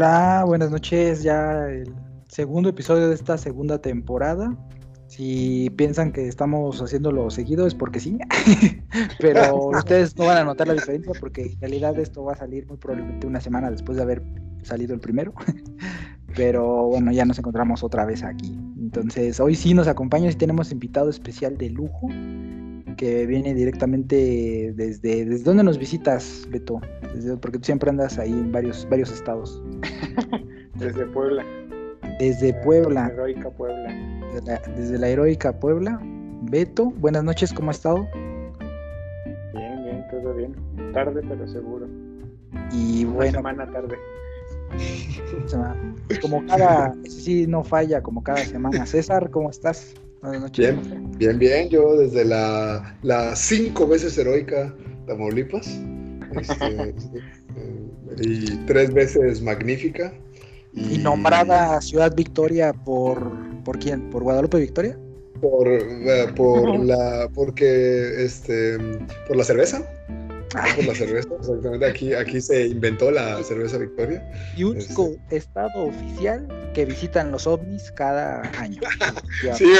Hola, buenas noches. Ya el segundo episodio de esta segunda temporada. Si piensan que estamos haciéndolo seguido es porque sí, pero ustedes no van a notar la diferencia porque en realidad esto va a salir muy probablemente una semana después de haber salido el primero. Pero bueno, ya nos encontramos otra vez aquí. Entonces, hoy sí nos acompaña y tenemos invitado especial de lujo que viene directamente desde... ¿Desde dónde nos visitas, Beto? porque tú siempre andas ahí en varios, varios estados. desde Puebla. Desde Puebla. Desde la heroica Puebla. Desde la, heroica Puebla. Beto, buenas noches, ¿cómo ha estado? Bien, bien, todo bien. Tarde, pero seguro. Y bueno. Una semana tarde. Como cada, sí no falla, como cada semana. César, ¿cómo estás? Buenas noches. Bien, bien, bien. Yo desde la, la cinco veces heroica Tamaulipas. Este, y tres veces magnífica. Y... nombrada Ciudad Victoria por, por quién? ¿Por Guadalupe Victoria? Por, eh, por la porque este por la cerveza por la cerveza, exactamente. Aquí, aquí se inventó la cerveza Victoria. Y único este. estado oficial que visitan los ovnis cada año. sí,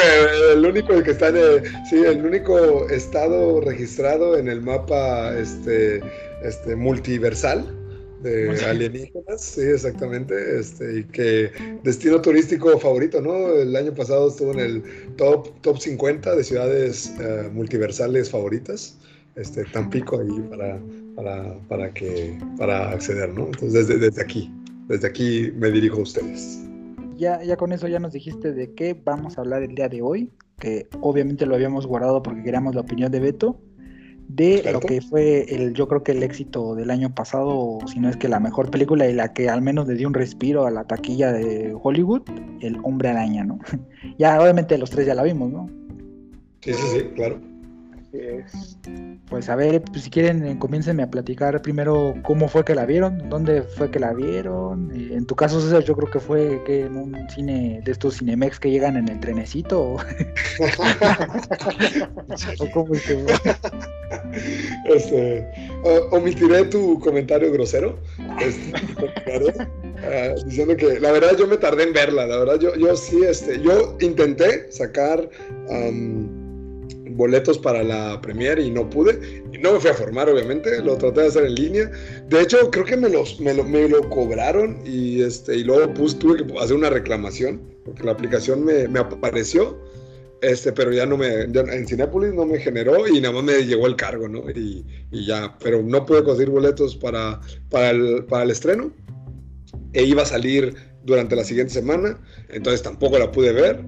el, único que está en sí, el único estado registrado en el mapa este, este multiversal de alienígenas, sí, exactamente, este, y que destino turístico favorito, ¿no? El año pasado estuvo en el top, top 50 de ciudades uh, multiversales favoritas este, Tampico ahí para, para, para, que, para acceder, ¿no? Entonces, desde, desde aquí, desde aquí me dirijo a ustedes. Ya, ya con eso ya nos dijiste de qué vamos a hablar el día de hoy, que obviamente lo habíamos guardado porque queríamos la opinión de Beto, de lo que fue el, yo creo que el éxito del año pasado, si no es que la mejor película y la que al menos le dio un respiro a la taquilla de Hollywood, El Hombre Araña, ¿no? ya obviamente los tres ya la vimos, ¿no? Sí, sí, sí, claro. Pues a ver, pues, si quieren, eh, comiéncenme a platicar primero cómo fue que la vieron, dónde fue que la vieron. En tu caso, César, yo creo que fue que en un cine de estos Cinemex que llegan en el trenecito. ¿O, cómo es que este, omitiré tu comentario grosero. Este, ah, diciendo que la verdad yo me tardé en verla, la verdad yo, yo sí, este, yo intenté sacar boletos para la premiere y no pude. No me fui a formar, obviamente, lo traté de hacer en línea. De hecho, creo que me, los, me, lo, me lo cobraron y, este, y luego tuve que hacer una reclamación porque la aplicación me, me apareció. Este, pero ya no me, en Cinepolis no me generó y nada más me llegó el cargo, ¿no? Y, y ya, pero no pude conseguir boletos para, para, el, para el estreno. E iba a salir durante la siguiente semana, entonces tampoco la pude ver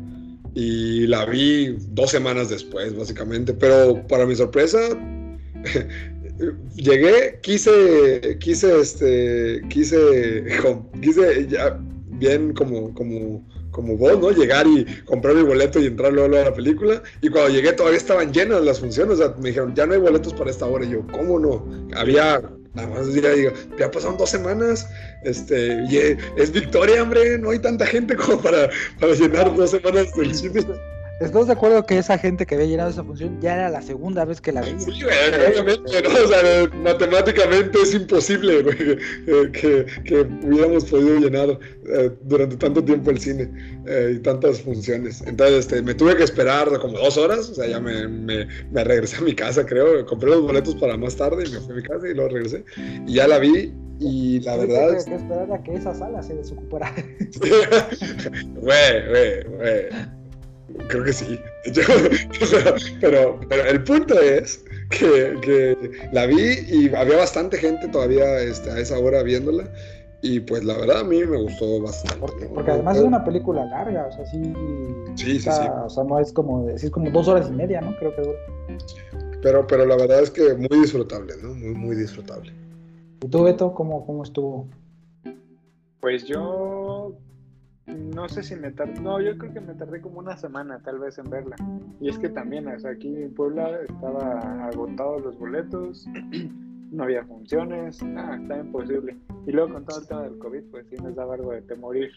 y la vi dos semanas después, básicamente. Pero para mi sorpresa, llegué, quise, quise, este, quise, quise ya bien como, como, como vos, ¿no? Llegar y comprar mi boleto y entrar luego a la película. Y cuando llegué todavía estaban llenas las funciones. O sea, me dijeron, ya no hay boletos para esta hora. Y yo, ¿cómo no? Había Nada más ya digo, ya pasaron dos semanas, este, y es, Victoria, hombre, no hay tanta gente como para, para llenar dos semanas del cine. ¿Estás de acuerdo que esa gente que había llenado esa función ya era la segunda vez que la veía? Sí, obviamente, ¿no? O sea, matemáticamente es imposible que, que, hubiéramos podido llenar eh, durante tanto tiempo el cine eh, y tantas funciones. Entonces, este, me tuve que esperar como dos horas, o sea, ya me, me, me, regresé a mi casa, creo. Compré los boletos para más tarde y me fui a mi casa y luego regresé. Y ya la vi y la verdad... Que, que esperar a que esa sala se desocupara. Güey, güey, güey. Creo que sí. pero, pero el punto es que, la vi y había bastante gente todavía este, a esa hora viéndola. Y pues la verdad a mí me gustó bastante. Porque, además es una película larga, o sea, sí. Sí, sí, O sea, no es como, es como dos horas y media, ¿no? Creo que Pero, pero la verdad es que muy disfrutable, ¿no? Muy, muy disfrutable. ¿Y tú, Beto, cómo, cómo estuvo? Pues yo no sé si me tardé, no, yo creo que me tardé como una semana tal vez en verla. Y es que también, aquí en Puebla estaba agotados los boletos, no había funciones, nada, estaba imposible. Y luego con todo el tema del COVID, pues sí nos daba algo de temorir.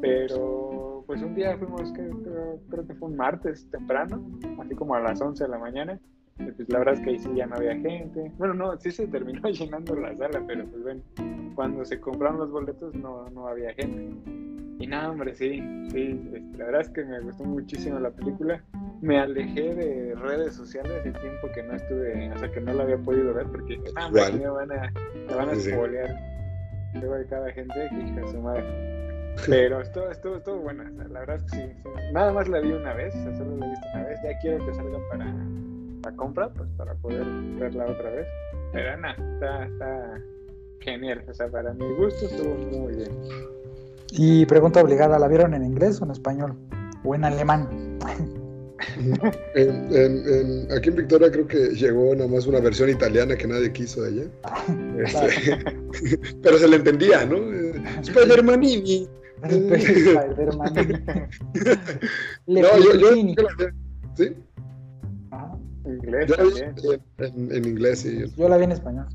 Pero pues un día fuimos, que, creo, creo, que fue un martes temprano, así como a las 11 de la mañana, pues la verdad es que ahí sí ya no había gente. Bueno, no, sí se terminó llenando la sala, pero pues ven, cuando se compraron los boletos no, no había gente. Y nada, hombre, sí, sí, este, la verdad es que me gustó muchísimo la película. Me alejé de redes sociales el tiempo que no estuve, o sea, que no la había podido ver porque ah, me van a, me van a spoilear. Luego de cada gente, que hija su madre. Pero estuvo, estuvo, estuvo buena, la verdad es que sí, Nada más la vi una vez, o sea, solo la he visto una vez. Ya quiero que salgan para la compra, pues para poder verla otra vez. Pero nada, está, está genial. O sea, para mi gusto estuvo muy bien. Y pregunta obligada, ¿la vieron en inglés o en español? ¿O en alemán? aquí en Victoria creo que llegó nada más una versión italiana que nadie quiso de allá. Este, pero se le entendía, ¿no? Spider-Manini. Spider-Manini. no, yo, yo, ¿Sí? Inglés en, en, inglés, sí. Yo la vi en español.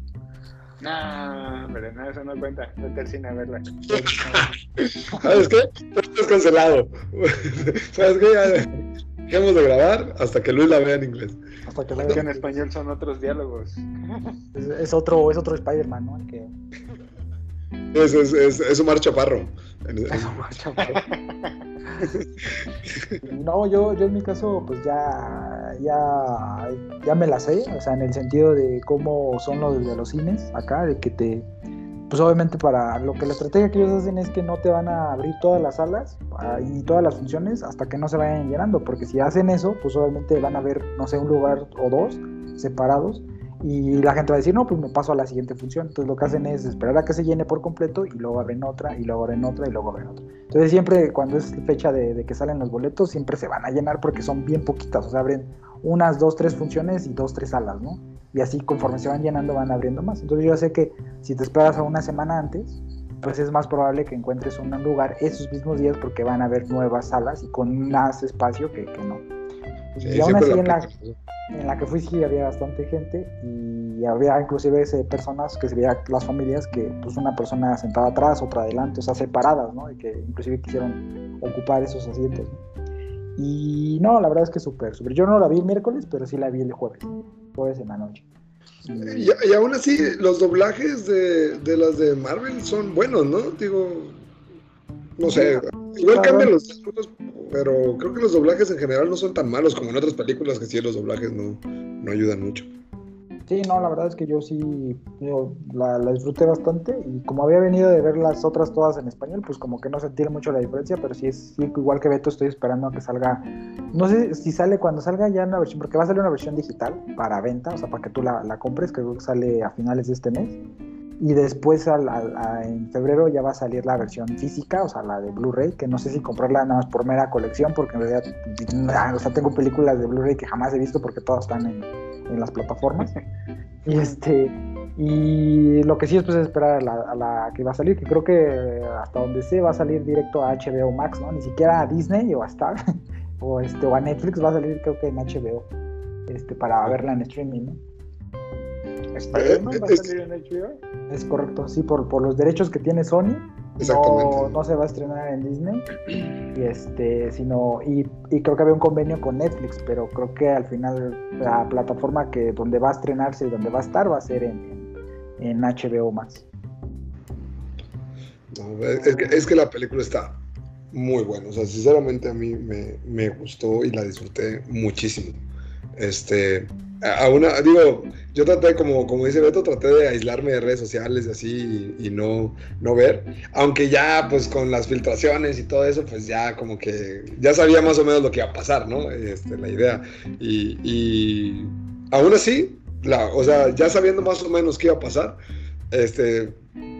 No, pero no, eso no cuenta. Vete al cine a verla. ¿Sabes qué? Estás cancelado. ¿Sabes qué? dejemos de grabar hasta que Luis la vea en inglés. Hasta que la vea en español son otros diálogos. Es, otro, es otro Spider-Man, ¿no? que... es, es, es, es Omar Chaparro. no, yo, yo en mi caso, pues ya, ya, ya me la sé, o sea, en el sentido de cómo son los de los cines acá, de que te, pues obviamente para lo que la estrategia que ellos hacen es que no te van a abrir todas las salas ah, y todas las funciones hasta que no se vayan llenando, porque si hacen eso, pues obviamente van a ver, no sé, un lugar o dos separados y la gente va a decir, no, pues me paso a la siguiente función. Entonces lo que hacen es esperar a que se llene por completo y luego abren otra, y luego abren otra, y luego abren otra. Entonces siempre cuando es fecha de, que salen los boletos, siempre se van a llenar porque son bien poquitas. O sea, abren unas, dos, tres funciones y dos, tres salas, ¿no? Y así conforme se van llenando van abriendo más. Entonces yo sé que si te esperas a una semana antes, pues es más probable que encuentres un lugar esos mismos días porque van a haber nuevas salas y con más espacio que, que no. Y aún así en la, en la que fui sí había bastante gente y había inclusive personas que se veía las familias que pues una persona sentada atrás, otra adelante, o sea, separadas, ¿no? Y que inclusive quisieron ocupar esos asientos. Y no, la verdad es que súper, súper. Yo no la vi el miércoles, pero sí la vi el jueves, jueves en la noche. Y, y aún así, los doblajes de, de las de Marvel son buenos, ¿no? Digo, no sé, igual cambian los pero creo que los doblajes en general no son tan malos como en otras películas que sí los doblajes no, no ayudan mucho. Sí, no, la verdad es que yo sí la, disfruté bastante y como había venido de ver las otras todas en español, pues como que no sentí mucho la diferencia, pero sí es igual que Beto, estoy esperando a que salga, no sé si sale cuando salga ya una versión, porque va a salir una versión digital para venta, o sea, para que tú la, la compres, que sale a finales de este mes y después en febrero ya va a salir la versión física, o sea, la de Blu-ray, que no sé si comprarla nada más por mera colección, porque en realidad, o sea, tengo películas de Blu-ray que jamás he visto porque todas están en, en las plataformas. y este y lo que sí es pues esperar a la, a la, que va a salir, que creo que hasta donde sé va a salir directo a HBO Max, ¿no? Ni siquiera a Disney o a Star o este o a Netflix va a salir creo que en HBO este para verla en streaming, ¿no? ¿Spider-Man va a salir en HBO? Es correcto, sí, por, por los derechos que tiene Sony. No, no, se va a estrenar en Disney. Y este, sino, y, y, creo que había un convenio con Netflix, pero creo que al final la plataforma que donde va a estrenarse y donde va a estar va a ser en, en, HBO más. es, que, es que la película está muy buena. O sea, sinceramente a mí me, me gustó y la disfruté muchísimo. Este, a una, digo, yo traté, como, como dice Beto, traté de aislarme de redes sociales y así y, no, no ver, aunque ya pues con las filtraciones y todo eso, pues ya como que ya sabía más o menos lo que iba a pasar, ¿no? Este, la idea. Y, y aún así, la, o sea, ya sabiendo más o menos qué iba a pasar, este,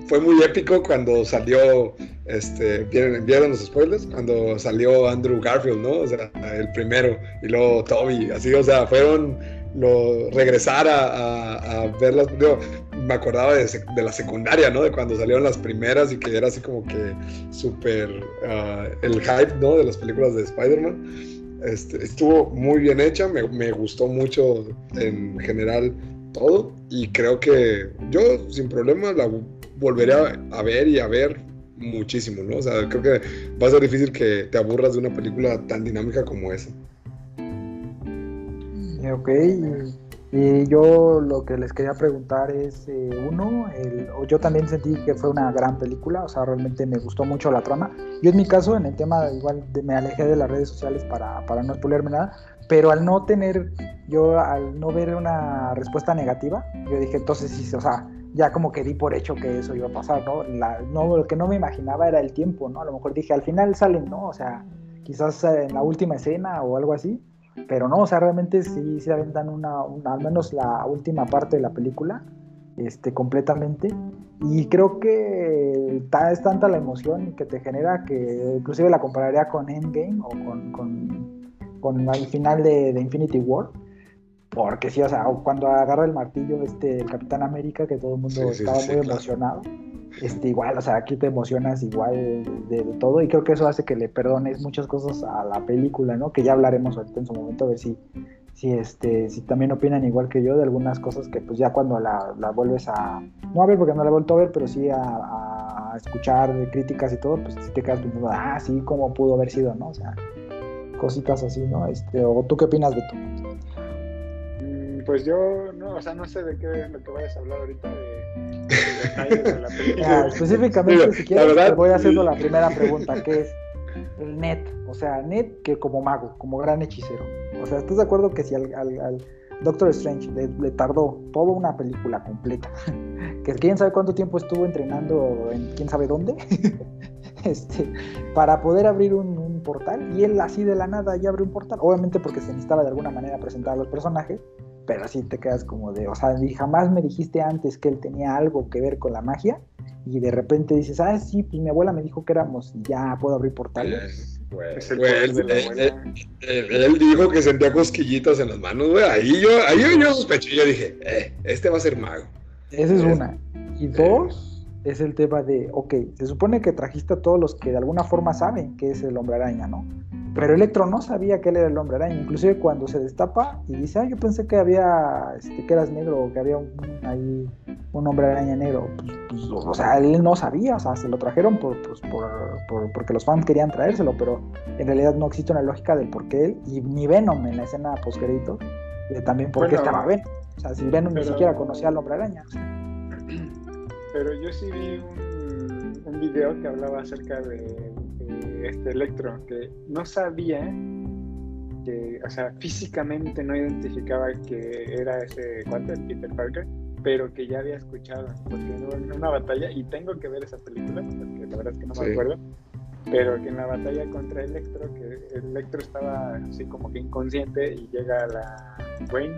fue muy épico cuando salió, este, ¿vieron, ¿vieron, los spoilers? Cuando salió Andrew Garfield, ¿no? O sea, el primero, y luego Toby, así, o sea, fueron lo, regresar a, a, verlas. me acordaba de, la secundaria, ¿no? De cuando salieron las primeras y que era así como que súper ah, el hype, ¿no? De las películas de Spider-Man. Este, estuvo muy bien hecha, me, me, gustó mucho en general todo y creo que yo sin problema la volveré a, a ver y a ver muchísimo, ¿no? O sea, creo que va a ser difícil que te aburras de una película tan dinámica como esa. Ok, Y yo lo que les quería preguntar es, eh, uno, yo también sentí que fue una gran película, o sea, realmente me gustó mucho la trama. Yo en mi caso, en el tema, igual me alejé de las redes sociales para, para no spoilerme nada, pero al no tener, yo al no ver una respuesta negativa, yo dije, entonces sí, o sea, ya como que di por hecho que eso iba a pasar, ¿no? La, no lo que no me imaginaba era el tiempo, ¿no? A lo mejor dije, al final salen, ¿no? O sea, quizás en la última escena o algo así, pero no, o sea, realmente sí se aventan una, al menos la última parte de la película, este, completamente. Y creo que es tanta la emoción que te genera que inclusive la compararía con Endgame o con, con, con el final de, Infinity War. Porque sí, o sea, cuando agarra el martillo este el Capitán América, que todo el mundo estaba muy emocionado este, igual, o sea, aquí te emocionas igual de, todo y creo que eso hace que le perdones muchas cosas a la película, ¿no? Que ya hablaremos ahorita en su momento a ver si, si, este, si también opinan igual que yo de algunas cosas que pues ya cuando la, la vuelves a, no a ver porque no la he vuelto a ver, pero sí a, a escuchar de críticas y todo, pues sí te quedas pensando, ah, sí, cómo pudo haber sido, ¿no? O sea, cositas así, ¿no? Este, o tú qué opinas de tú? Pues yo, no, o sea, no sé de qué es lo que vayas a hablar ahorita de específicamente, si quieres, te voy haciendo la primera pregunta, que es el Net. O sea, Net que como mago, como gran hechicero. O sea, ¿estás de acuerdo que si al, Doctor Strange le, tardó toda una película completa, que quién sabe cuánto tiempo estuvo entrenando en quién sabe dónde, este, para poder abrir un, un, portal, y él así de la nada ya abrió un portal, obviamente porque se necesitaba de alguna manera presentar a los personajes, pero así te quedas como de, o sea, jamás me dijiste antes que él tenía algo que ver con la magia y de repente dices, ah, sí, pues mi abuela me dijo que éramos y ya puedo abrir portales. Pues, él, dijo que sentía cosquillitas en las manos, güey. Ahí yo, ahí yo, sospeché, yo dije, eh, este va a ser mago. Esa es una. Y dos, es el tema de, ok, se supone que trajiste a todos los que de alguna forma saben que es el hombre araña, ¿no? Pero Electro no sabía que él era el hombre araña. Inclusive cuando se destapa y dice, ah, yo pensé que había, este, que eras negro o que había un, ahí un hombre araña negro. Pues, pues, o sea, él no sabía, o sea, se lo trajeron por, pues, por, porque los fans querían traérselo, pero en realidad no existe una lógica del por qué él, y ni Venom en la escena eh, también por qué estaba Venom. O sea, si Venom ni siquiera conocía al hombre araña. Pero yo sí vi un, un video que hablaba acerca de este Electro, que no sabía que, o sea, físicamente no identificaba que era ese cuate, Peter Parker, pero que ya había escuchado, porque en una batalla, y tengo que ver esa película, porque la verdad es que no me acuerdo, pero que en la batalla contra Electro, que Electro estaba así como que inconsciente y llega la Wayne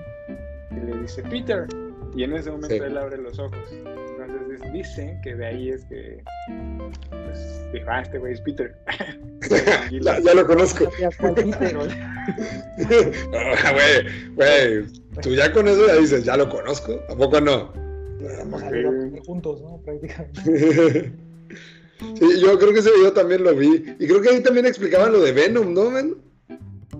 y le dice, Peter, y en ese momento él abre los ojos. Entonces dice que de ahí es que pues, dijo, ah, este güey es Peter. ya, ya, lo conozco. Ah, güey, güey, tú ya con eso ya dices, ya lo conozco, ¿a poco no? Vamos a juntos, ¿no? Prácticamente. Sí, yo creo que ese video también lo vi. Y creo que ahí también explicaban lo de Venom, ¿no, men?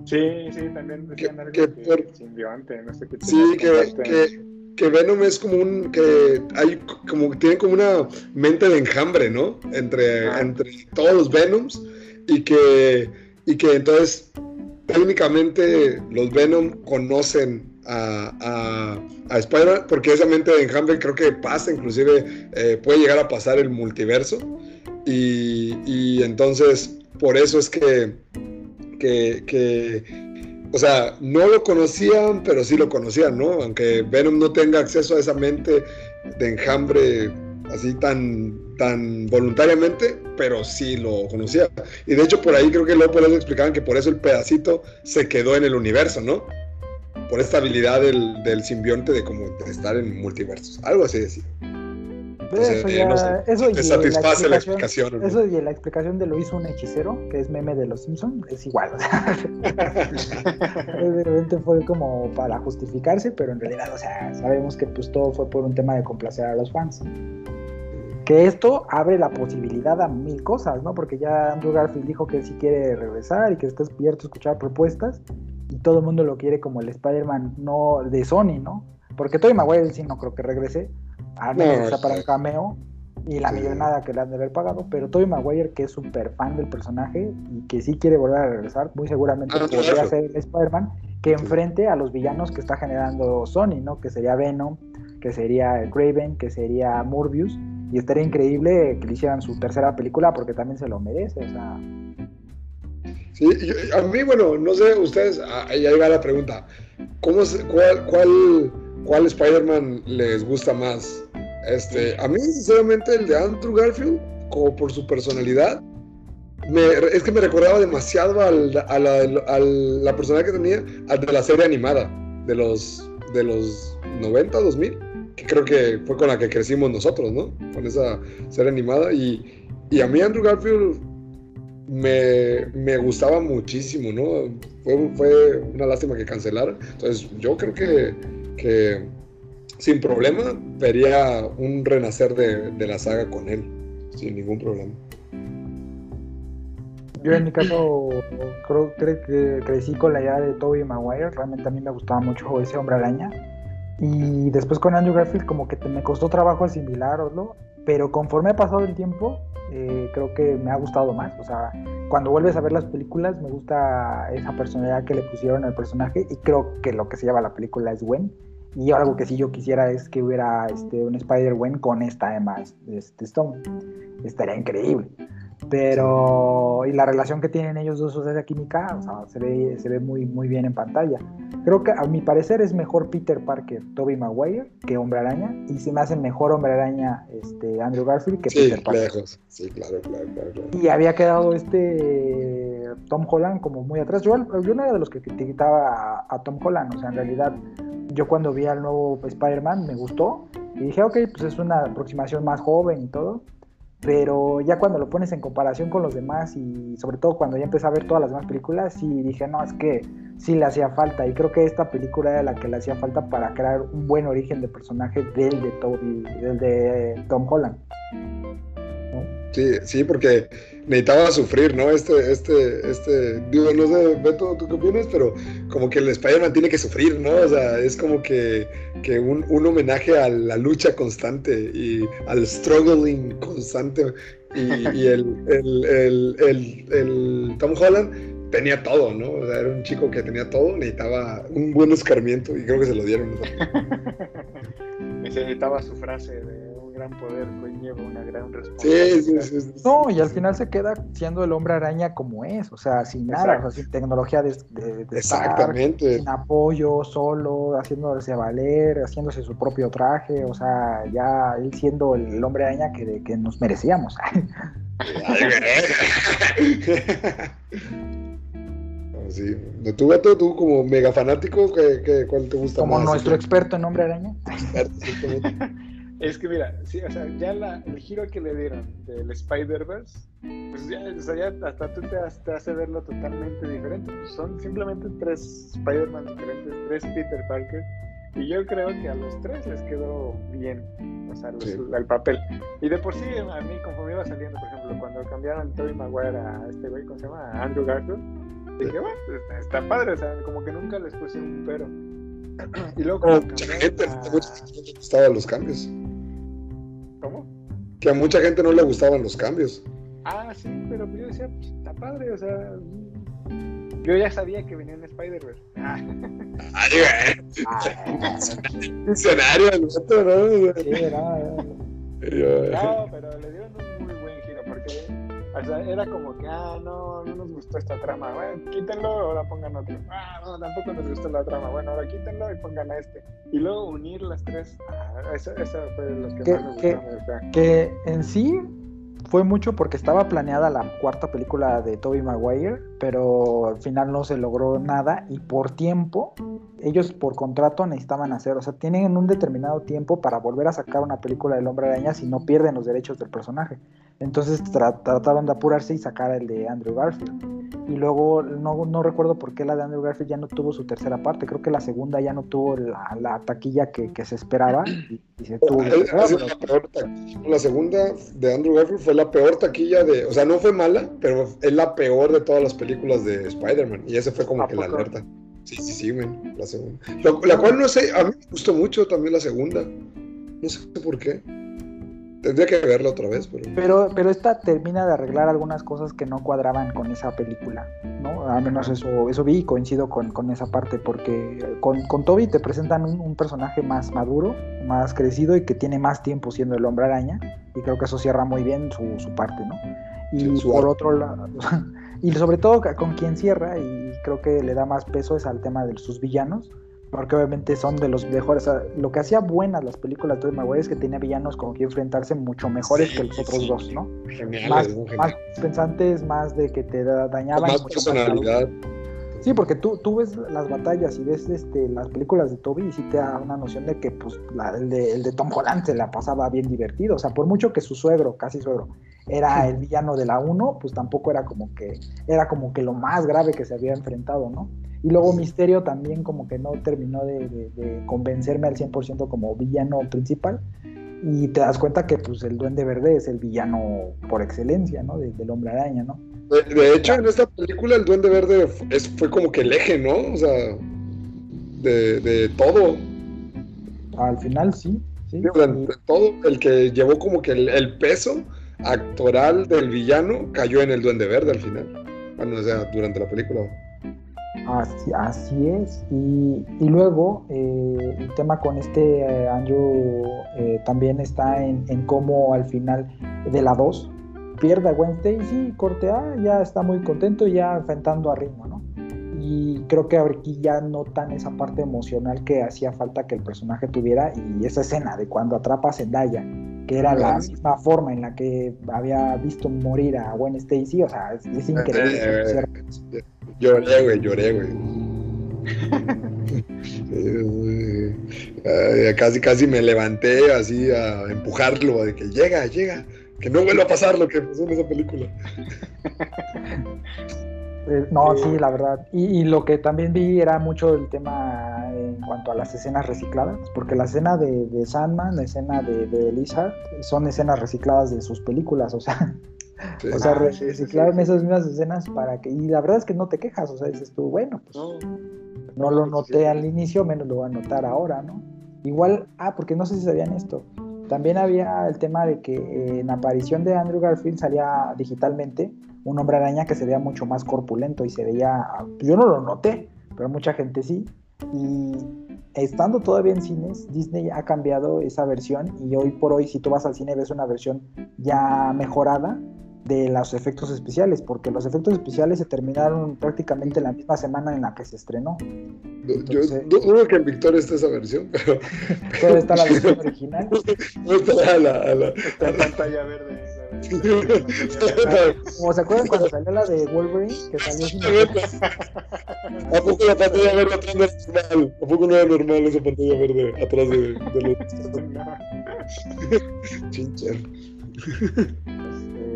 Sí, sí, también decían que, algo que, por... simbionte, no sé qué. Sí, que, que, que Venom es como un que hay como tiene como una mente de enjambre, ¿no? Entre, entre todos los Venoms y que y que entonces técnicamente los Venom conocen a, a, a Spider-Man porque esa mente de enjambre creo que pasa, inclusive eh, puede llegar a pasar el multiverso y, y entonces por eso es que, que, que o sea, no lo conocían, pero sí lo conocían, ¿no? Aunque Venom no tenga acceso a esa mente de enjambre así tan, tan voluntariamente, pero sí lo conocía. Y de hecho por ahí creo que por eso explicaban que por eso el pedacito se quedó en el universo, ¿no? Por esta habilidad del, del simbionte de como estar en multiversos. Algo así decía eso ya, eso y satisface la explicación. Eso y la explicación de lo hizo un hechicero, que es meme de los Simpsons, es igual. de repente fue como para justificarse, pero en realidad, o sea, sabemos que pues todo fue por un tema de complacer a los fans. Que esto abre la posibilidad a mil cosas, ¿no? Porque ya Andrew Garfield dijo que sí quiere regresar y que está abierto a escuchar propuestas y todo el mundo lo quiere como el Spider-Man no de Sony, ¿no? Porque Tobey Maguire sí no creo que regrese, a menos para un cameo. y la millonada que le han de haber pagado, pero Tobey Maguire, que es súper fan del personaje y que sí quiere volver a regresar, muy seguramente Ah, podría claro. ser el Spider-Man que enfrente a los villanos que está generando Sony, ¿no? Que sería Venom, que sería Craven, que sería Morbius, y estaría increíble que le hicieran su tercera película porque también se lo merece, o sea, Sí, yo- a mí, bueno, no sé, ustedes, ah, ahí va la pregunta. ¿Cómo cuál, cuál, cuál Spider-Man les gusta más? Este, a mí, sinceramente, el de Andrew Garfield, como por su personalidad, me, es que me recordaba demasiado al, a la, a la personalidad que tenía al de la serie animada de los, de los 90, 2000, que creo que fue con la que crecimos nosotros, ¿no? Con esa serie animada. Y, y a mí Andrew Garfield me, me gustaba muchísimo, ¿no? Fue, fue una lástima que cancelaran. Entonces, yo creo que, que sin problema vería un renacer de, de la saga con él, sin ningún problema. Yo en mi caso creo, creo que crecí con la idea de Tobey Maguire, realmente a mí me gustaba mucho ese hombre araña. Y después con Andrew Garfield como que te- me costó trabajo asimilarlo, pero conforme ha pasado el tiempo, eh, creo que me ha gustado más. O sea, cuando vuelves a ver las películas, me gusta esa personalidad que le pusieron al personaje y creo que lo que se lleva la película es Gwen. Y algo que sí yo quisiera es que hubiera este, un Spider-Gwen con esta Emma este, Stone. Estaría increíble. Pero, y la relación que tienen ellos dos, o sea, esa química, o sea, se ve, se ve muy, muy bien en pantalla. Creo que a mi parecer es mejor Peter Parker, Tobey Maguire, que Hombre Araña, y se me hace mejor Hombre Araña este, Andrew Garfield que Sí, Peter Parker. lejos. Sí, claro, claro, claro. claro. Y había quedado este Tom Holland como muy atrás. Yo, yo no era de los que criticaba a, a Tom Holland, o sea, en realidad yo cuando vi al nuevo Spider-Man me gustó y dije, ok, pues es una aproximación más joven y todo, pero ya cuando lo pones en comparación con los demás y sobre todo cuando ya empecé a ver todas las demás películas, sí dije, no, es que sí le hacía falta y creo que esta película era la que le hacía falta para crear un buen origen de personaje del de Toby, del de Tom Holland. Sí, sí, porque necesitaba sufrir, ¿no? Este, este, este, digo, no sé, Beto, ¿tú qué opinas? Pero como que el Spider-Man tiene que sufrir, ¿no? O sea, es como que, que un, un homenaje a la lucha constante y al struggling constante. Y, y el, el, el, el, Tom Holland tenía todo, ¿no? O sea, era un chico que tenía todo, necesitaba un buen escarmiento y creo que se lo dieron. ¿no? Necesitaba su frase de gran poder conlleva una gran responsabilidad. sí, sí, sí. No, y al final se queda siendo el hombre araña como es, o sea, sin nada, Exacto. o sea, sin tecnología de, de, de estar, Exactamente. sin apoyo, solo, haciéndose valer, haciéndose su propio traje, o sea, ya él siendo el hombre araña que, que nos merecíamos. Ay, güey. No, Sí. ¿De tú, Beto, tú como mega fanático, ¿qué, qué, cuál te gusta como más? nuestro experto en hombre araña. Es que mira, sí, o sea, ya la, el giro que le dieron del Spider-Verse, pues ya, o sea, ya hasta tú te, te hace verlo totalmente diferente. Pues son simplemente tres Spider-Man diferentes, tres Peter Parker. Y yo creo que a los tres les quedó bien, o sea, los- Sí. el papel. Y de por sí, a mí, conforme iba saliendo, por ejemplo, cuando cambiaron Tobey Maguire a este güey, ¿cómo se llama? A Andrew Garfield, dije, bueno, está, está padre, o sea, como que nunca les puse un pero. Y luego cuando Mucha gente, a- gustaban los cambios. Que a mucha gente no le gustaban los cambios. Ah, sí, pero yo decía, pues, está padre, o sea. Yo ya sabía que venía en Spider-Verse. Ah, Escenario, el ¿no? no, Yo- no, pero le dieron un muy buen giro, porque o sea, era como que, ah, no, no nos gustó esta trama, bueno, quítenlo, ahora pongan otro. Ah, no, tampoco nos gustó la trama, bueno, ahora quítenlo y pongan a este. Y luego unir las tres, ah, eso, eso fue lo que ¿Qué- más me qué- gustó. sea. que en sí fue mucho porque estaba planeada la cuarta película de Tobey Maguire, pero al final no se logró nada y por tiempo, ellos por contrato necesitaban hacer, o sea, tienen un determinado tiempo para volver a sacar una película del Hombre Araña si no pierden los derechos del personaje. Entonces tra- trataron de apurarse y sacar el de Andrew Garfield. Y luego no, no recuerdo por qué la de Andrew Garfield ya no tuvo su tercera parte. Creo que la segunda ya no tuvo la, la taquilla que, que se esperaba y, y se tuvo la, taquilla. la segunda de Andrew Garfield fue la peor taquilla de. O sea, no fue mala, pero es la peor de todas las películas de Spider-Man. Y ese fue como ¿A que la poco? alerta. Sí, sí, sí, men, la segunda. Lo- la cual no sé, a mí me gustó mucho también la segunda. No sé por qué. Tendría que verlo otra vez. Pero... pero, pero esta termina de arreglar algunas cosas que no cuadraban con esa película, ¿no? Al menos eso, eso vi y coincido con, con esa parte, porque con, con Toby te presentan un, un, personaje más maduro, más crecido y que tiene más tiempo siendo el hombre araña, y creo que eso cierra muy bien su, su parte, ¿no? Y sí, por otro lado, y sobre todo con quien cierra, y creo que le da más peso es al tema de sus villanos, porque obviamente son de los mejores. O sea, lo que hacía buenas las películas de Tobey Maguire es que tenía villanos con quien enfrentarse mucho mejores sí, que los otros sí. dos, ¿no? Genial, más, más pensantes, más de que te dañaban. Con más personalidad. Sí, porque tú, tú ves las batallas y ves este, las películas de Toby y sí te da una noción de que pues, la, el, de, el, de, Tom Holland se la pasaba bien divertido. O sea, por mucho que su suegro, casi suegro, era el villano de la 1, pues tampoco era como que era como que lo más grave que se había enfrentado, ¿no? Y luego Misterio también como que no terminó de, de, de convencerme al 100% como villano principal. Y te das cuenta que pues el Duende Verde es el villano por excelencia, ¿no? De, del Hombre Araña, ¿no? De, de, hecho, en esta película el Duende Verde es, fue como que el eje, ¿no? O sea, de, de todo. Al final sí. sí. Y... todo, el que llevó como que el, el, peso actoral del villano cayó en el Duende Verde al final. Bueno, o sea, durante la película. Así, así es. Y, y luego eh, el tema con este eh, Andrew eh, también está en, en, cómo al final de la 2 pierde a Gwen Stacy, corte A, ya está muy contento y ya enfrentando a ritmo, ¿no? Y creo que aquí ya notan esa parte emocional que hacía falta que el personaje tuviera y esa escena de cuando atrapa a Zendaya, que era la misma forma en la que había visto morir a Gwen Stacy, o sea, es, es increíble. Eh, eh, lloré, güey, lloré, güey. casi, casi me levanté así a empujarlo, de que llega, llega, que no vuelva a pasar lo que pasó en esa película. Eh, no, sí, la verdad. Y, y, lo que también vi era mucho el tema en cuanto a las escenas recicladas, porque la escena de, de Sandman, la escena de, de Lizard, son escenas recicladas de sus películas, o sea, sí. o sea, ah, reciclaron sí, sí, esas mismas escenas para que, y la verdad es que no te quejas, o sea, dices tú, bueno, pues no, no lo noté al inicio, menos lo voy a notar ahora, ¿no? Igual, ah, porque no sé si sabían esto, también había el tema de que eh, en aparición de Andrew Garfield salía digitalmente un hombre araña que se veía mucho más corpulento y se veía, yo no lo noté, pero mucha gente sí. Y estando todavía en cines, Disney ha cambiado esa versión y hoy por hoy si tú vas al cine ves una versión ya mejorada de los efectos especiales, porque los efectos especiales se terminaron prácticamente la misma semana en la que se estrenó. Entonces, Yo dudo que en Victoria esté esa versión, pero... pero está la versión original. No está la, la, Está en pantalla verde. Como se acuerdan cuando salió la de Wolverine, que salió sin ¿A poco la pantalla verde atrás no es normal? ¿A poco no era normal esa pantalla verde atrás de, de los... Chinchar.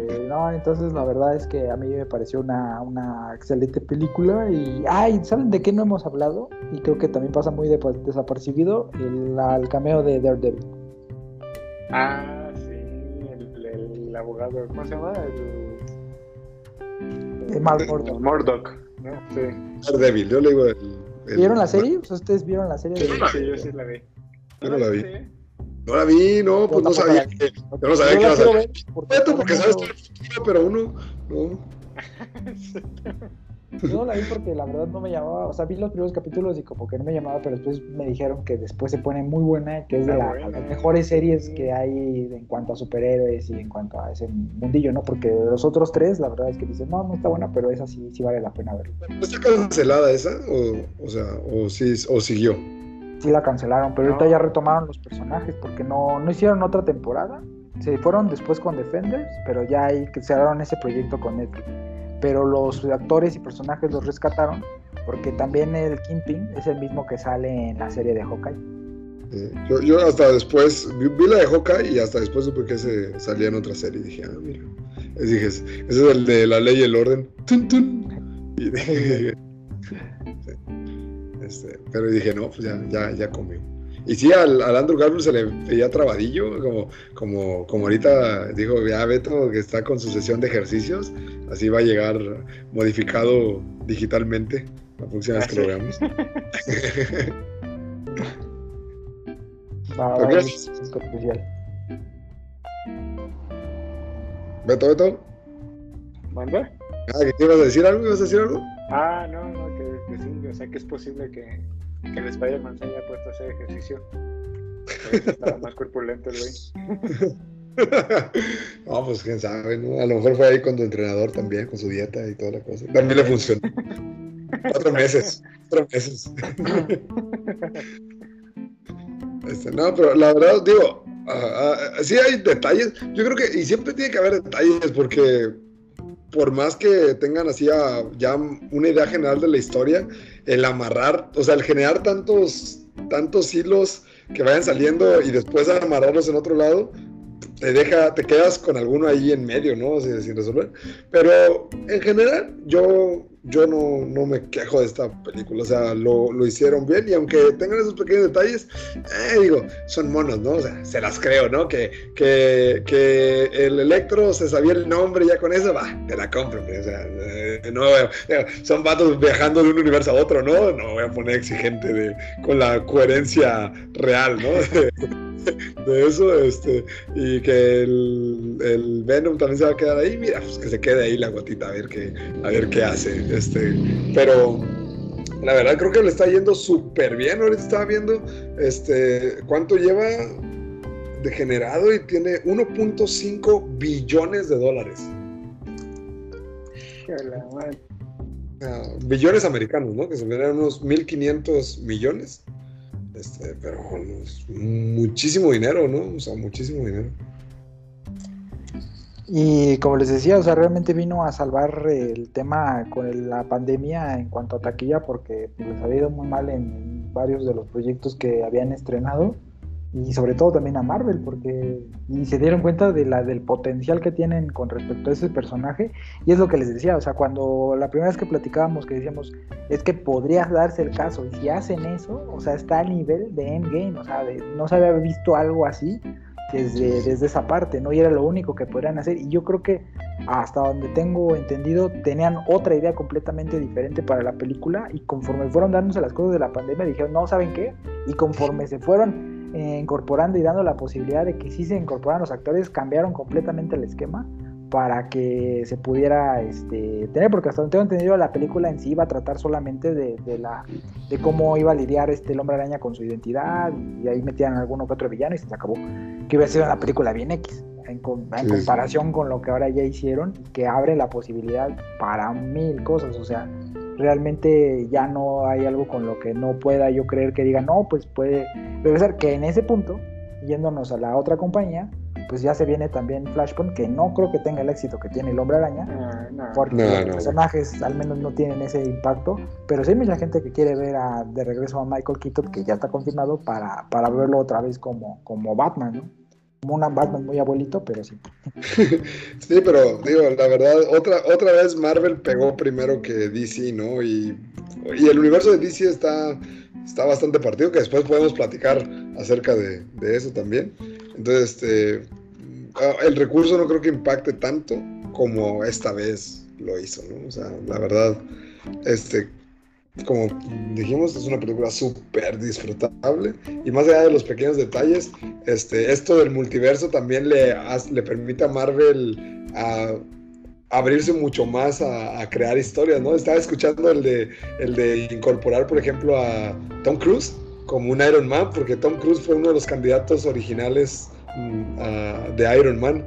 Eh, no, entonces la verdad es que a mí me pareció una, una excelente película y, ay, ¿saben de qué no hemos hablado? Y creo que también pasa muy de, desapercibido el, el, cameo de Daredevil. Ah, sí, el, el, el abogado, ¿cómo se llama? El, el Mark Murdock. Murdock, ¿no? Sí. Daredevil, yo le digo el, ¿Vieron la serie? ¿Ustedes vieron la serie? Sí, de... sí yo sí la vi. Yo no la vi. No la vi, no, pues no sabía que, yo no sabía que iba a. Porque, porque sabes todo el futuro, pero uno, no. Yo no la vi porque la verdad no me llamaba, o sea, vi los primeros capítulos y como que no me llamaba, pero después me dijeron que después se pone muy buena, que es de la, las mejores series que hay en cuanto a superhéroes y en cuanto a ese mundillo, ¿no? Porque los otros tres, la verdad es que dicen, no, no está buena, pero esa sí, sí vale la pena verla. ¿Está cancelada esa? O, o sea, o, sí, o siguió sí la cancelaron, pero no. ahorita ya retomaron los personajes porque no, no hicieron otra temporada. Se fueron después con Defenders, pero ya ahí cerraron ese proyecto con Netflix. Pero los actores y personajes los rescataron porque también el Kingpin es el mismo que sale en la serie de Hawkeye. Eh, yo, yo, hasta después vi, vi, la de Hawkeye y hasta después supe que se salía en otra serie y dije, ah, mira. Y dije, ese es el de la ley y el orden. ¡Tun, tun! Y dije, este, pero dije, no, pues ya, ya, ya comió. Y sí, al, al, Andrew Garfield se le veía trabadillo, como, como, como ahorita dijo ya Beto, que está con su sesión de ejercicios, así va a llegar modificado digitalmente la próxima vez que lo veamos. Va, va, especial. Beto, Beto. ¿Manda? Ah, ¿qué ibas a decir algo? ¿Ibas a decir algo? Ah, no, o sea que es posible que, que el Spider-Man haya puesto a hacer ejercicio. Estaba más corpulento el güey. no, pues quién sabe, ¿no? A lo mejor fue ahí con tu entrenador también, con su dieta y toda la cosa. También le funcionó. cuatro meses, cuatro meses. este, no, pero la verdad, digo, uh, uh, sí hay detalles. Yo creo que, y siempre tiene que haber detalles, porque por más que tengan así a, ya una idea general de la historia, el amarrar, o sea, el generar tantos, tantos hilos que vayan saliendo y después amarrarlos en otro lado, te deja, te quedas con alguno ahí en medio, ¿no? Sin, resolver. Pero en general, yo, yo no, no, me quejo de esta película. O sea, lo, lo hicieron bien y aunque tengan esos pequeños detalles, eh, digo, son monos, ¿no? O sea, se las creo, ¿no? Que, que, que el Electro se sabía el nombre ya con eso, va, te la compro. O sea, eh, no, son vatos viajando de un universo a otro, ¿no? No voy a poner exigente de, con la coherencia real, ¿no? de eso, este, y que el, el, Venom también se va a quedar ahí, mira, pues que se quede ahí la gotita a ver qué, a ver qué hace, este, pero la verdad creo que le está yendo súper bien, ahorita estaba viendo, este, cuánto lleva degenerado y tiene 1.5 billones de dólares. Uh, billones americanos, ¿no? Que se unos 1.500 millones. Este, pero muchísimo dinero, ¿no? O sea, muchísimo dinero. Y como les decía, o sea, realmente vino a salvar el tema con la pandemia en cuanto a taquilla, porque les había ido muy mal en varios de los proyectos que habían estrenado y sobre todo también a Marvel porque y se dieron cuenta de la del potencial que tienen con respecto a ese personaje y es lo que les decía, o sea, cuando la primera vez que platicábamos que decíamos es que podría darse el caso y si hacen eso, o sea, está a nivel de Endgame, o sea, no se había visto algo así desde, desde esa parte, ¿no? Y era lo único que podrían hacer y yo creo que hasta donde tengo entendido tenían otra idea completamente diferente para la película y conforme fueron dándose las cosas de la pandemia dijeron, no, ¿saben qué? Y conforme se fueron eh, incorporando y dando la posibilidad de que si se incorporan los actores, cambiaron completamente el esquema para que se pudiera este, tener, porque hasta donde tengo entendido la película en sí iba a tratar solamente de, de, la, de cómo iba a lidiar este el hombre araña con su identidad y ahí metían alguno que otro villano y se acabó. Que iba a ser una película bien X en, en comparación con lo que ahora ya hicieron, que abre la posibilidad para mil cosas, o sea, realmente ya no hay algo con lo que no pueda yo creer que diga, no, pues puede regresar, que en ese punto, yéndonos a la otra compañía, pues ya se viene también Flashpoint, que no creo que tenga el éxito que tiene el Hombre Araña, no, no. porque no, los personajes al menos no tienen ese impacto, pero sí hay mucha gente que quiere ver a, de regreso a Michael Keaton, que ya está confirmado, para, para verlo otra vez como, como Batman, ¿no? Como un Batman muy abuelito, pero sí. sí, pero digo, la verdad, otra, otra vez Marvel pegó primero que DC, ¿no? Y, y el universo de DC está, está bastante partido, que después podemos platicar acerca de, de eso también. Entonces, este, el recurso no creo que impacte tanto como esta vez lo hizo, ¿no? O sea, la verdad, este, como dijimos, es una película súper disfrutable y más allá de los pequeños detalles, este, esto del multiverso también le, le permite a Marvel abrirse mucho más a, a, crear historias, ¿no? Estaba escuchando el de, el de incorporar, por ejemplo, a Tom Cruise como un Iron Man, porque Tom Cruise fue uno de los candidatos originales uh, de Iron Man.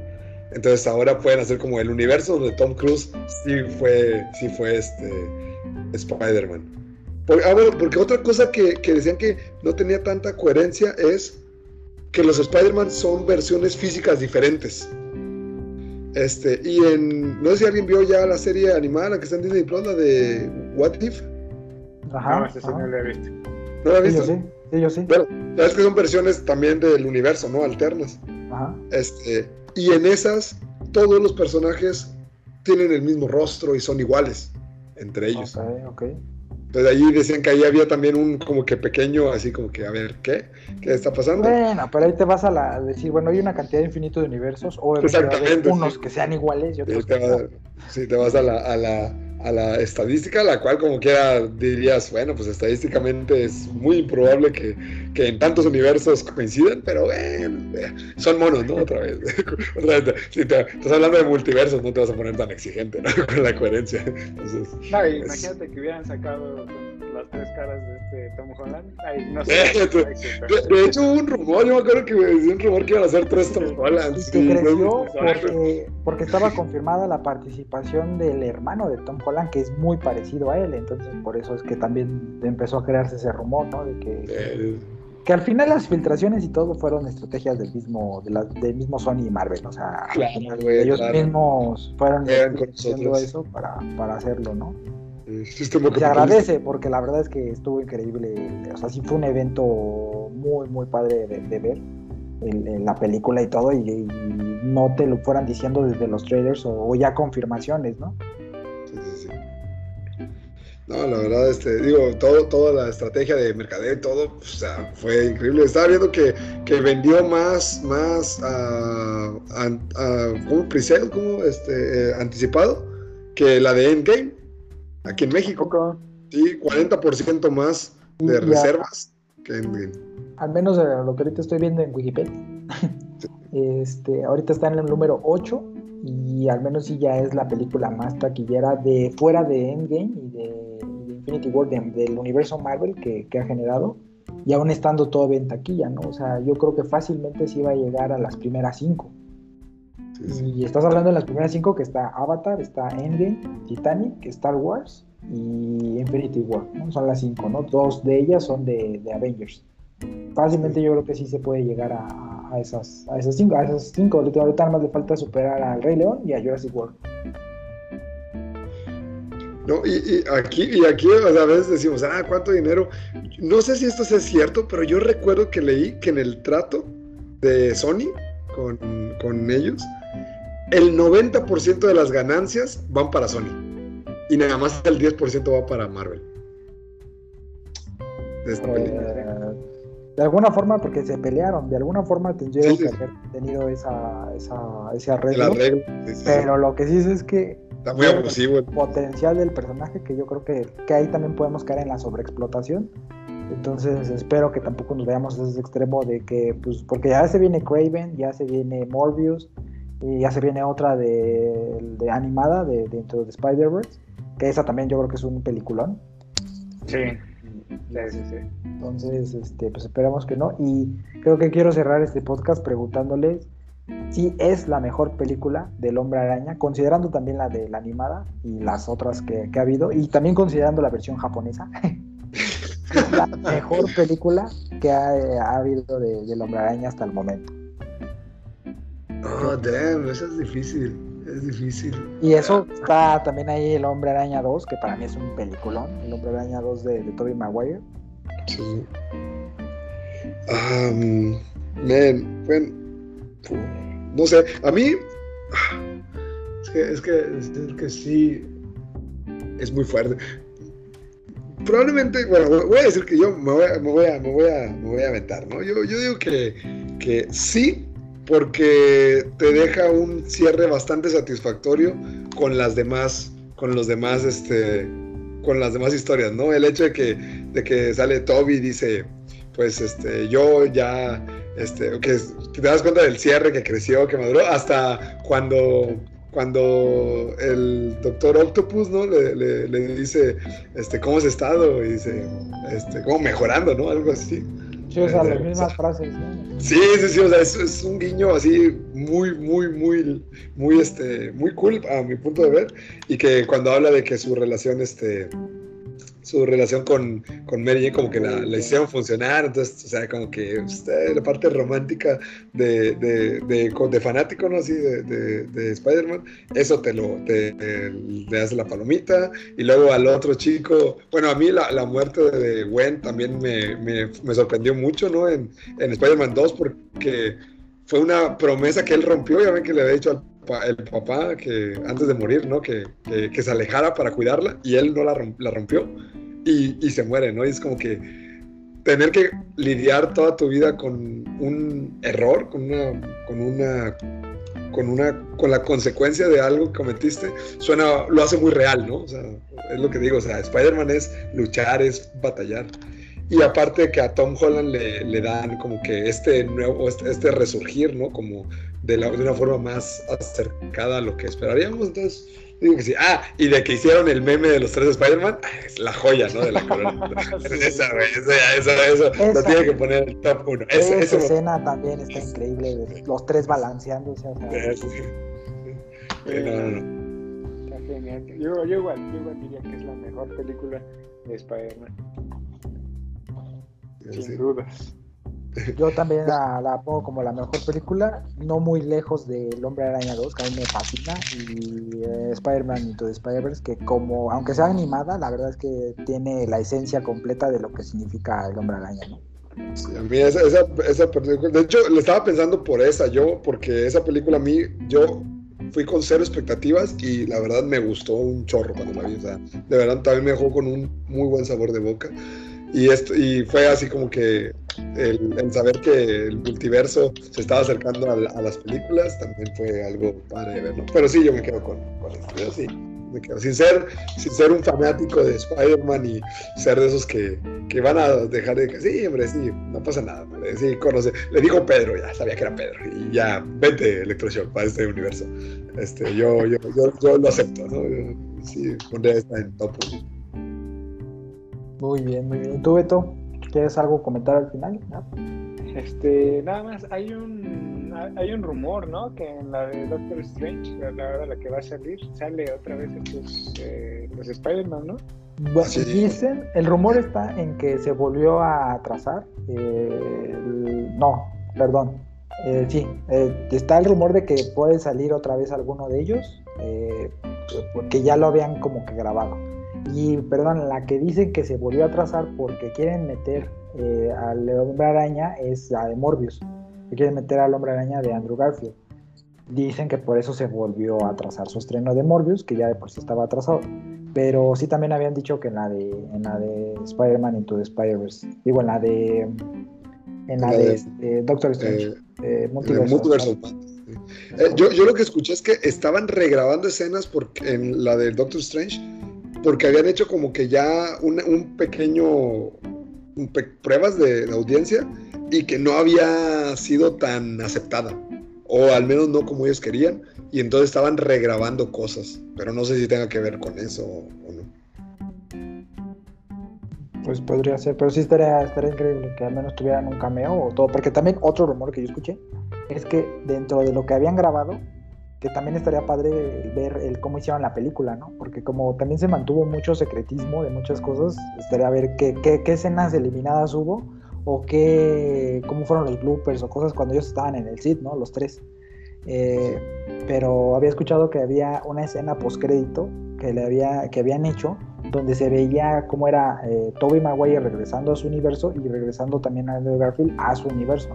Entonces ahora pueden hacer como el universo donde Tom Cruise sí fue, sí fue este Spider-Man. Por, ah, bueno, porque otra cosa que, que, decían que no tenía tanta coherencia es que los Spider-Man son versiones físicas diferentes. Este, y en. No sé si alguien vio ya la serie animada, la que está en Disney Plus, la de What If. Ajá. No, esa sí no la he visto. ¿No la he visto? Sí, yo sí. Sí, yo sí. Bueno, sabes que son versiones también del universo, ¿no? Alternas. Ajá. Este, y en esas, todos los personajes tienen el mismo rostro y son iguales entre ellos. Ok, ok. Entonces allí decían que ahí había también un como que pequeño, así como que, a ver, ¿qué? ¿Qué está pasando? Bueno, pero ahí te vas a la, decir, bueno, hay una cantidad infinita de universos, o Exactamente, unos sí. que sean iguales y otros te que vas, no. sí, te vas a la, a la, a la estadística, la cual como quiera dirías, bueno, pues estadísticamente es muy improbable que, que en tantos universos coincidan, pero son monos, ¿no? Otra vez. Otra vez si te, estás hablando de multiversos, no te vas a poner tan exigente, ¿no? Con la coherencia. Entonces, no, imagínate que hubieran sacado las tres caras de este Tom Holland. Ay, no sé. de, de, hecho, hubo un rumor, yo me acuerdo que me decía un rumor que iban a ser tres Tom Holland. Sí, que creció porque, porque estaba confirmada la participación del hermano de Tom Holland, que es muy parecido a él. Entonces, por eso es que también empezó a crearse ese rumor, ¿no? De que. Eh, que al final las filtraciones y todo fueron estrategias del mismo, de la, del mismo Sony y Marvel, o sea, ellos mismos fueron haciendo eso para, para hacerlo, ¿no? Se agradece porque la verdad es que estuvo increíble, o sea, sí fue un evento muy, muy padre de, ver en, la película y todo, y, no te lo fueran diciendo desde los trailers o, ya confirmaciones, ¿no? Sí, sí, sí. No, la verdad, este, digo, todo, toda la estrategia de mercadeo y todo, o sea, fue increíble. Estaba viendo que, que vendió más, más, uh, ¿cómo pre-sale? ¿Cómo? Este, eh, anticipado que la de Endgame aquí en México. Sí, 40% más de reservas que en, Al menos lo que ahorita estoy viendo en Wikipedia. este, ahorita está en el número 8 y al menos sí ya es la película más taquillera de fuera de Endgame y de, Infinity War del universo Marvel que, ha generado y aún estando todavía en taquilla, ¿no? O sea, yo creo que fácilmente sí va a llegar a las primeras 5. Y estás hablando de las primeras cinco que está Avatar, está Endgame, Titanic, Star Wars y Infinity War, ¿no? Son las cinco, ¿no? Dos de ellas son de, Avengers. Fácilmente yo creo que sí se puede llegar a, esas, a esas cinco, a esas cinco. Ahorita más le falta superar al Rey León y a Jurassic World. No, y, aquí, y aquí a veces decimos, ah, ¿cuánto dinero? No sé si esto es cierto, pero yo recuerdo que leí que en el trato de Sony con, con ellos, el 90% de las ganancias van para Sony. Y nada más el 10% va para Marvel. De, eh, de alguna forma, porque se pelearon, de alguna forma tendrían que haber tenido esa, esa, ese arreglo. pero lo que sí es, que Está muy abusivo. El potencial del personaje, que yo creo que, que ahí también podemos caer en la sobreexplotación. Entonces espero que tampoco nos veamos a ese extremo de que, pues, porque ya se viene Craven, ya se viene Morbius, y ya se viene otra de, animada de, dentro de Spider-Verse, que esa también yo creo que es un peliculón. Sí. Sí, sí, Entonces, este, pues esperamos que no. Y creo que quiero cerrar este podcast preguntándoles si es la mejor película del Hombre Araña, considerando también la de la animada y las otras que, ha habido, y también considerando la versión japonesa. es la mejor película que ha, habido de, del Hombre Araña hasta el momento. Oh, damn, eso es difícil. Es difícil. Y eso está también ahí El Hombre Araña 2, que para mí es un peliculón. El Hombre Araña 2 de, de Tobey Maguire. Sí. Um, man, bueno, no sé, a mí es que, es que, es que sí es muy fuerte. Probablemente, bueno, voy a decir que yo me voy a, me voy a, me voy a, me voy a aventar, ¿no? Yo, yo digo que, que sí, porque te deja un cierre bastante satisfactorio con las demás, con los demás, este, con las demás historias, ¿no? El hecho de que, de que sale Toby y dice, pues, este, yo ya, este, te das cuenta del cierre que creció, que maduró, hasta cuando, cuando el doctor Octopus, ¿no? Le, le, dice, este, ¿cómo has estado? Y dice, este, ¿cómo mejorando, ¿no? Algo así. Sí, o sea, las mismas frases, ¿no? Sí, sí, sí, o sea, es, es, un guiño así muy, muy, muy, muy, este, muy cool a mi punto de ver. Y que cuando habla de que su relación, este, su relación con, con Mary como que la, hicieron funcionar, entonces, o sea, como que usted, la parte romántica de, de, de, fanático, ¿no? Así, de, de Spider-Man, eso te lo, te, le hace la palomita, y luego al otro chico, bueno, a mí la, la muerte de Gwen también me, me, me sorprendió mucho, ¿no? En, en Spider-Man 2, porque fue una promesa que él rompió, ya ven que le había dicho al el papá que antes de morir, ¿no? Que, que, se alejara para cuidarla y él no la, rompió y, se muere, ¿no? Y es como que tener que lidiar toda tu vida con un error, con una, con una, con una con la consecuencia de algo que cometiste, suena, lo hace muy real, ¿no? O sea, es lo que digo, o sea, Spider-Man es luchar, es batallar. Y aparte que a Tom Holland le, le dan como que este nuevo, este, este resurgir, ¿no? Como de, la, de una forma más acercada a lo que esperaríamos, entonces Digo que sí. Ah, y de que hicieron el meme de los tres Spider-Man, ah, es la joya, ¿no? De la corona. esa, güey, esa, eso, eso lo tiene que poner en el top 1. Esa, esa escena también está increíble, de los tres balanceándose. O sea, sí, sí. no, no, no. Está genial. Yo, yo, igual, yo igual diría que es la mejor película de Spider-Man. Sin dudas. Yo también la, la, pongo como la mejor película, no muy lejos de El Hombre Araña 2, que a mí me fascina, y eh, Spider-Man Into the Spider-Verse, que como, aunque sea animada, la verdad es que tiene la esencia completa de lo que significa El Hombre Araña, ¿no? Sí, a mí esa, esa, esa película, de hecho, le estaba pensando por esa, yo, porque esa película a mí, yo fui con cero expectativas y la verdad me gustó un chorro cuando la vi, o sea, de verdad también me dejó con un muy buen sabor de boca. Y, esto, y fue así como que el, saber que el multiverso se estaba acercando a, las películas también fue algo padre de ver, Pero sí, yo me quedo con, con esto, sí. Me quedo. Sin, ser, sin ser un fanático de Spider-Man y ser de esos que, que, van a dejar de que sí, hombre, sí, no pasa nada, sí, conoce. Le dijo Pedro, ya sabía que era Pedro, y ya, vente Electroshock para este universo. Este, yo, yo, yo, yo lo acepto, ¿no? sí, pondría esta en top 1. Muy bien, muy bien. ¿Tú, Beto, quieres algo comentar al final? Este, nada más, hay un hay un rumor, ¿no? Que en la de Doctor Strange, la, la, la que va a salir, sale otra vez estos, eh, los Spider-Man, ¿no? Bueno, dicen, el rumor está en que se volvió a atrasar. Eh, no, perdón. Eh, sí, eh, está el rumor de que puede salir otra vez alguno de ellos, porque ya lo habían como que grabado. Y, perdón, la que dicen que se volvió a trazar porque quieren meter eh, al hombre araña es la de Morbius. Que quieren meter al hombre araña de Andrew Garfield. Dicen que por eso se volvió a trazar su estreno de Morbius, que ya de por sí estaba atrasado. Pero sí también habían dicho que en la de, en la de Spider-Man Into the Spider-Verse, digo, en la de, en la, de, Doctor Strange, eh, Multiverse. Eh, yo, yo, lo que escuché es que estaban regrabando escenas porque en la de Doctor Strange porque habían hecho como que ya un, pequeño pruebas de, audiencia y que no había sido tan aceptada o al menos no como ellos querían y entonces estaban regrabando cosas pero no sé si tenga que ver con eso o, no. Pues podría ser pero sí estaría, estaría increíble que al menos tuvieran un cameo o todo porque también otro rumor que yo escuché es que dentro de lo que habían grabado también estaría padre ver el cómo hicieron la película, ¿no? Porque como también se mantuvo mucho secretismo de muchas cosas, estaría ver qué, qué, qué escenas eliminadas hubo o qué, cómo fueron los bloopers o cosas cuando ellos estaban en el sit, ¿no? Los tres. Eh, pero había escuchado que había una escena postcrédito que había que habían hecho donde se veía cómo era eh, Toby Maguire regresando a su universo y regresando también a Andrew Garfield a su universo.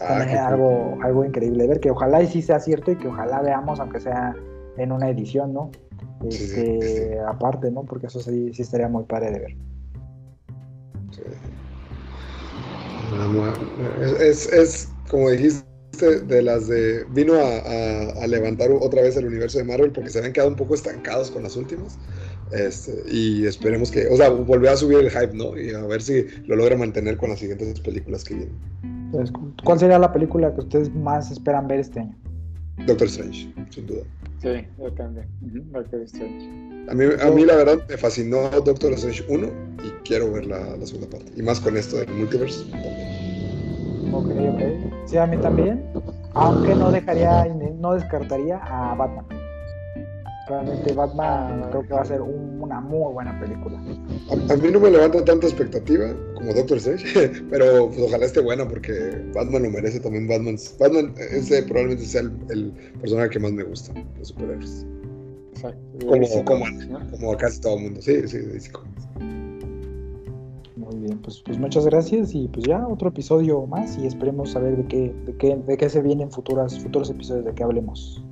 Ah, algo, algo increíble ver, que ojalá y sí sea cierto y que ojalá veamos, aunque sea en una edición, ¿no? Este, aparte, ¿no? Porque eso sí, sí estaría muy padre de ver. Es, es, como dijiste, de las de. Vino a, a, levantar otra vez el universo de Marvel porque se habían quedado un poco estancados con las últimas. Este, y esperemos que. O sea, volver a subir el hype, ¿no? Y a ver si lo logra mantener con las siguientes películas que vienen. ¿Cuál sería la película que ustedes más esperan ver este año? Doctor Strange, sin duda. Sí, yo también. Doctor Strange. A mí, a mí la verdad me fascinó Doctor Strange 1 y quiero ver la, la segunda parte. Y más con esto del multiverse también. Ok, ok. Sí, a mí también. Aunque no dejaría, no descartaría a Batman. Realmente Batman creo que va a ser una muy buena película. A, mí no me levanta tanta expectativa como Doctor Strange, pero pues, ojalá esté buena porque Batman lo merece también. Batman, Batman ese probablemente sea el, personaje que más me gusta, los superhéroes. Como, como, como, casi todo el mundo. Sí, sí, sí. Muy bien, pues, pues muchas gracias y pues ya otro episodio más y esperemos saber de qué, de qué, de qué se vienen futuras, futuros episodios de qué hablemos.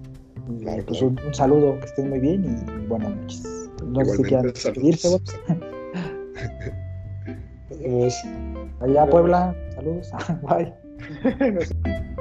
Pues un, saludo, que estén muy bien y buenas noches. No sé si quieran despedirse, Nos vemos. Allá, Puebla, saludos. Bye.